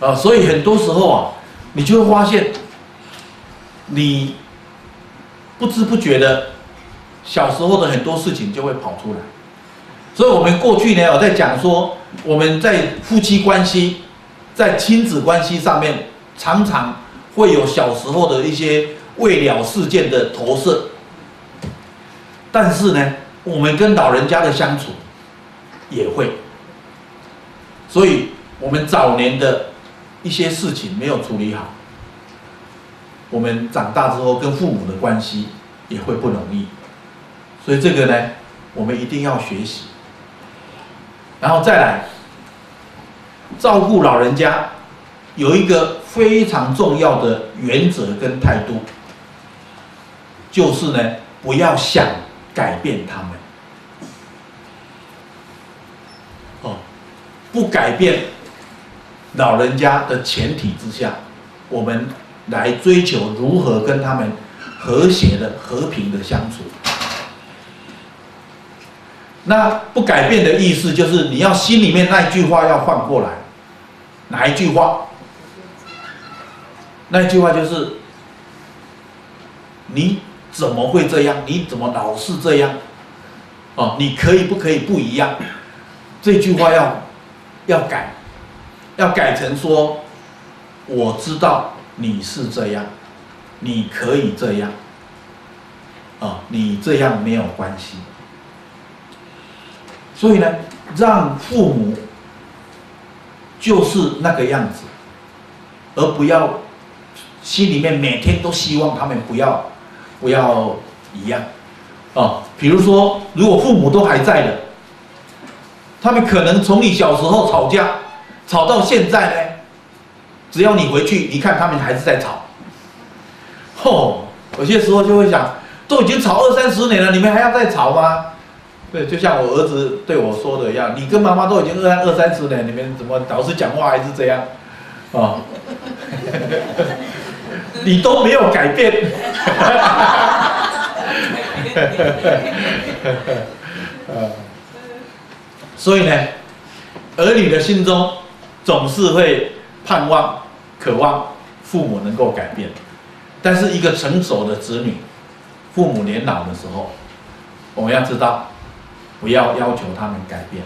啊，所以很多时候啊，你就会发现，你不知不觉的，小时候的很多事情就会跑出来。所以我们过去呢，我在讲说，我们在夫妻关系、在亲子关系上面，常常会有小时候的一些未了事件的投射。但是呢，我们跟老人家的相处也会，所以我们早年的一些事情没有处理好，我们长大之后跟父母的关系也会不容易。所以这个呢，我们一定要学习。然后再来照顾老人家，有一个非常重要的原则跟态度，就是呢，不要想改变他们。哦，不改变老人家的前提之下，我们来追求如何跟他们和谐的、和平的相处。那不改变的意思就是你要心里面那一句话要换过来，哪一句话？那一句话就是，你怎么会这样？你怎么老是这样？哦，你可以不可以不一样？这句话要要改，要改成说，我知道你是这样，你可以这样，哦，你这样没有关系。所以呢，让父母就是那个样子，而不要心里面每天都希望他们不要不要一样啊、哦。比如说，如果父母都还在的，他们可能从你小时候吵架吵到现在呢，只要你回去，一看他们还是在吵。哦，有些时候就会想，都已经吵二三十年了，你们还要再吵吗？对，就像我儿子对我说的一样，你跟妈妈都已经二二三十年，你们怎么老是讲话还是这样？哦，你都没有改变。所以呢，儿女的心中总是会盼望、渴望父母能够改变，但是一个成熟的子女，父母年老的时候，我们要知道。不要要求他们改变，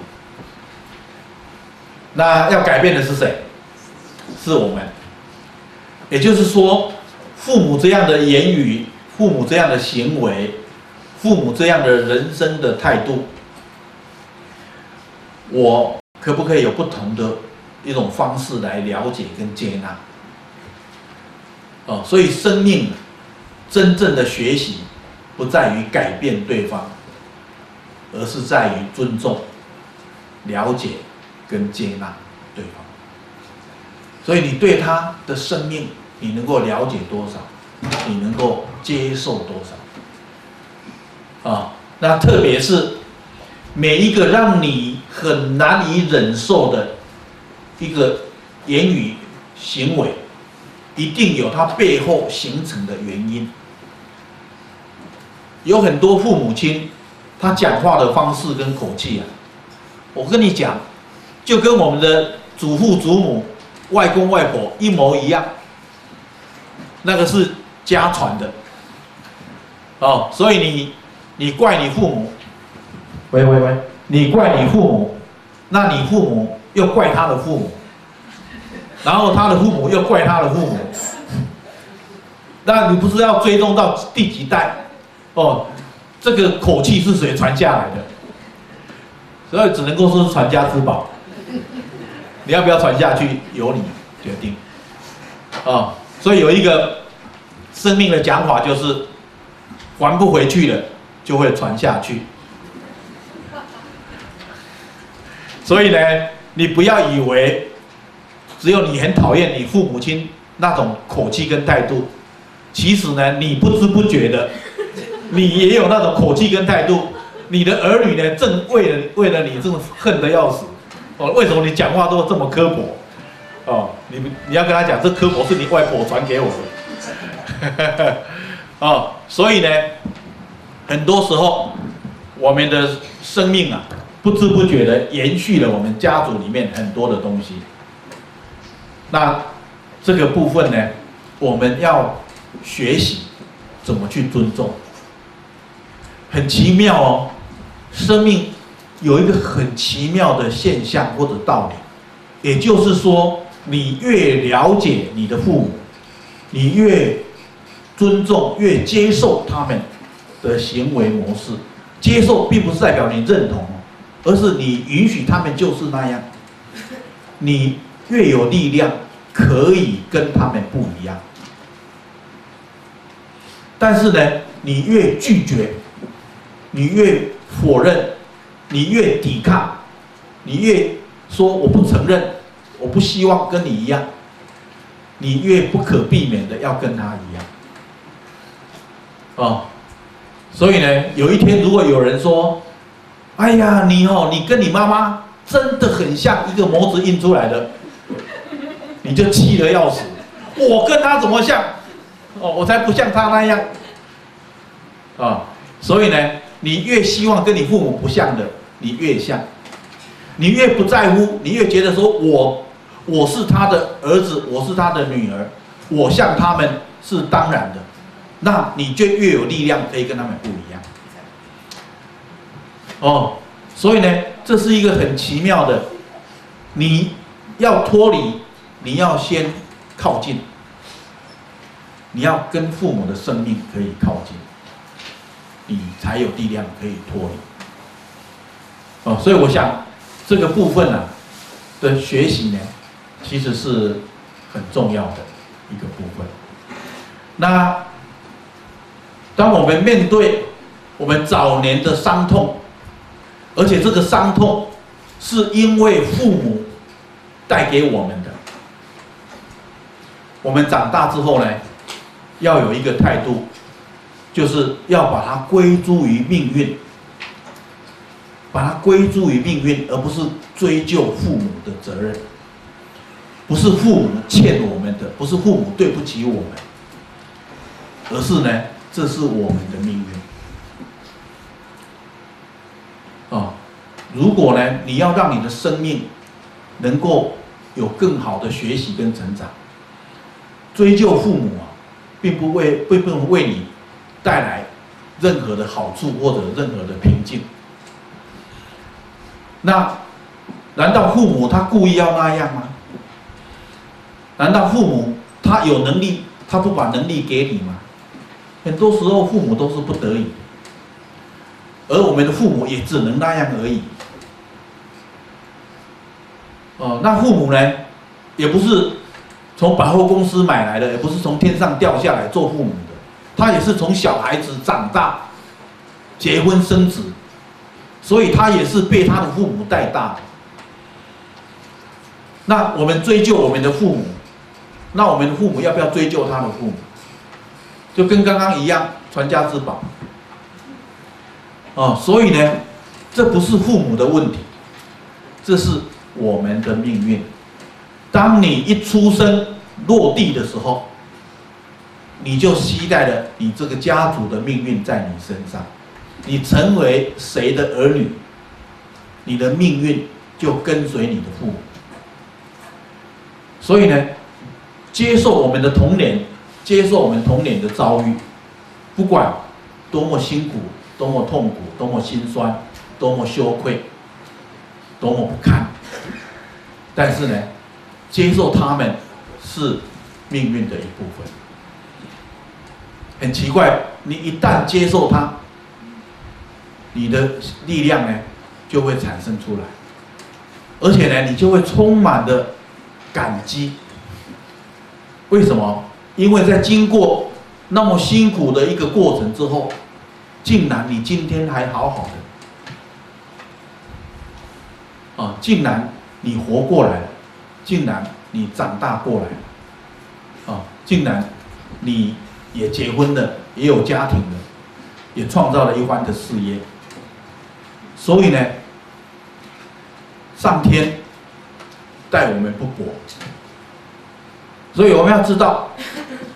那要改变的是谁？是我们。也就是说，父母这样的言语，父母这样的行为，父母这样的人生的态度，我可不可以有不同的一种方式来了解跟接纳？哦，所以生命真正的学习，不在于改变对方。而是在于尊重、了解跟接纳对方。所以你对他的生命，你能够了解多少？你能够接受多少？啊，那特别是每一个让你很难以忍受的一个言语行为，一定有它背后形成的原因。有很多父母亲。他讲话的方式跟口气啊，我跟你讲，就跟我们的祖父祖母、外公外婆一模一样，那个是家传的，哦，所以你你怪你父母，喂喂喂，你怪你父母，那你父母又怪他的父母，然后他的父母又怪他的父母，那你不是要追踪到第几代？哦。这个口气是谁传下来的？所以只能够说是传家之宝。你要不要传下去，由你决定。哦，所以有一个生命的讲法，就是还不回去了，就会传下去。所以呢，你不要以为只有你很讨厌你父母亲那种口气跟态度，其实呢，你不知不觉的。你也有那种口气跟态度，你的儿女呢，正为了为了你，正恨得要死，哦，为什么你讲话都这么刻薄？哦，你你要跟他讲，这刻薄是你外婆传给我的，哦，所以呢，很多时候我们的生命啊，不知不觉的延续了我们家族里面很多的东西，那这个部分呢，我们要学习怎么去尊重。很奇妙哦，生命有一个很奇妙的现象或者道理，也就是说，你越了解你的父母，你越尊重、越接受他们的行为模式。接受并不是代表你认同，而是你允许他们就是那样。你越有力量，可以跟他们不一样。但是呢，你越拒绝，你越否认，你越抵抗，你越说我不承认，我不希望跟你一样，你越不可避免的要跟他一样。哦。所以呢，有一天如果有人说：“哎呀，你哦，你跟你妈妈真的很像一个模子印出来的。”你就气得要死。我跟他怎么像？哦，我才不像他那样。啊，所以呢，你越希望跟你父母不像的，你越像；你越不在乎，你越觉得说我我是他的儿子，我是他的女儿，我像他们是当然的。那你就越有力量，可以跟他们不一样。哦，所以呢，这是一个很奇妙的。你要脱离，你要先靠近，你要跟父母的生命可以靠近，你才有力量可以脱离。哦，所以我想这个部分呢、啊、的学习呢，其实是很重要的一个部分。那。当我们面对我们早年的伤痛，而且这个伤痛是因为父母带给我们的，我们长大之后呢，要有一个态度，就是要把它归诸于命运，把它归诸于命运，而不是追究父母的责任，不是父母欠我们的，不是父母对不起我们，而是呢。这是我们的命运啊！如果呢，你要让你的生命能够有更好的学习跟成长，追究父母啊，并不为并不能为你带来任何的好处或者任何的平静。那难道父母他故意要那样吗？难道父母他有能力，他不把能力给你吗？很多时候，父母都是不得已，而我们的父母也只能那样而已。哦，那父母呢，也不是从百货公司买来的，也不是从天上掉下来做父母的，他也是从小孩子长大、结婚生子，所以他也是被他的父母带大的。那我们追究我们的父母，那我们的父母要不要追究他的父母？就跟刚刚一样，传家之宝。哦，所以呢，这不是父母的问题，这是我们的命运。当你一出生落地的时候，你就携带了你这个家族的命运在你身上。你成为谁的儿女，你的命运就跟随你的父母。所以呢，接受我们的童年。接受我们童年的遭遇，不管多么辛苦、多么痛苦、多么心酸、多么羞愧、多么不堪，但是呢，接受他们是命运的一部分。很奇怪，你一旦接受他，你的力量呢就会产生出来，而且呢，你就会充满的感激。为什么？因为在经过那么辛苦的一个过程之后，竟然你今天还好好的，啊，竟然你活过来了，竟然你长大过来了，啊，竟然你也结婚了，也有家庭了，也创造了一番的事业，所以呢，上天待我们不薄。所以我们要知道，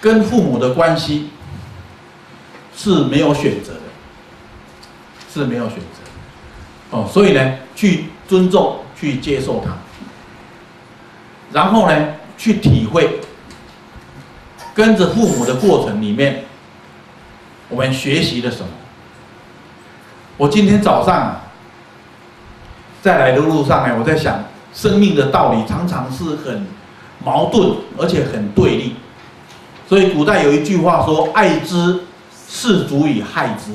跟父母的关系是没有选择的，是没有选择。哦，所以呢，去尊重、去接受它，然后呢，去体会，跟着父母的过程里面，我们学习了什么？我今天早上在来的路上呢，我在想，生命的道理常常是很矛盾，而且很对立。所以古代有一句话说：“爱之，是足以害之。”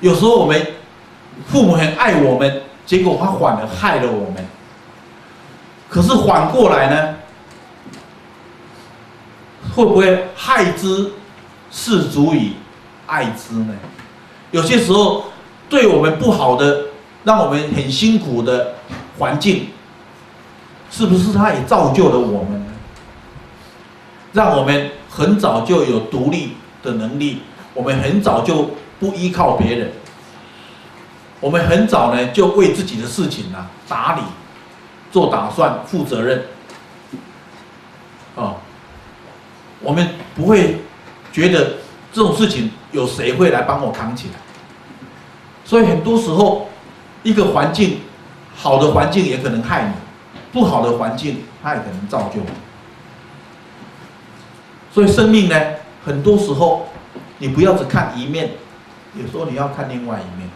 有时候我们父母很爱我们，结果他反而害了我们。可是反过来呢？会不会害之，是足以爱之呢？有些时候对我们不好的，让我们很辛苦的环境，是不是它也造就了我们呢？让我们很早就有独立的能力，我们很早就不依靠别人，我们很早呢就为自己的事情呢打理、做打算、负责任，啊，我们不会觉得这种事情有谁会来帮我扛起来，所以很多时候，一个环境好的环境也可能害你，不好的环境它也可能造就你。所以生命呢，很多时候你不要只看一面，有时候你要看另外一面。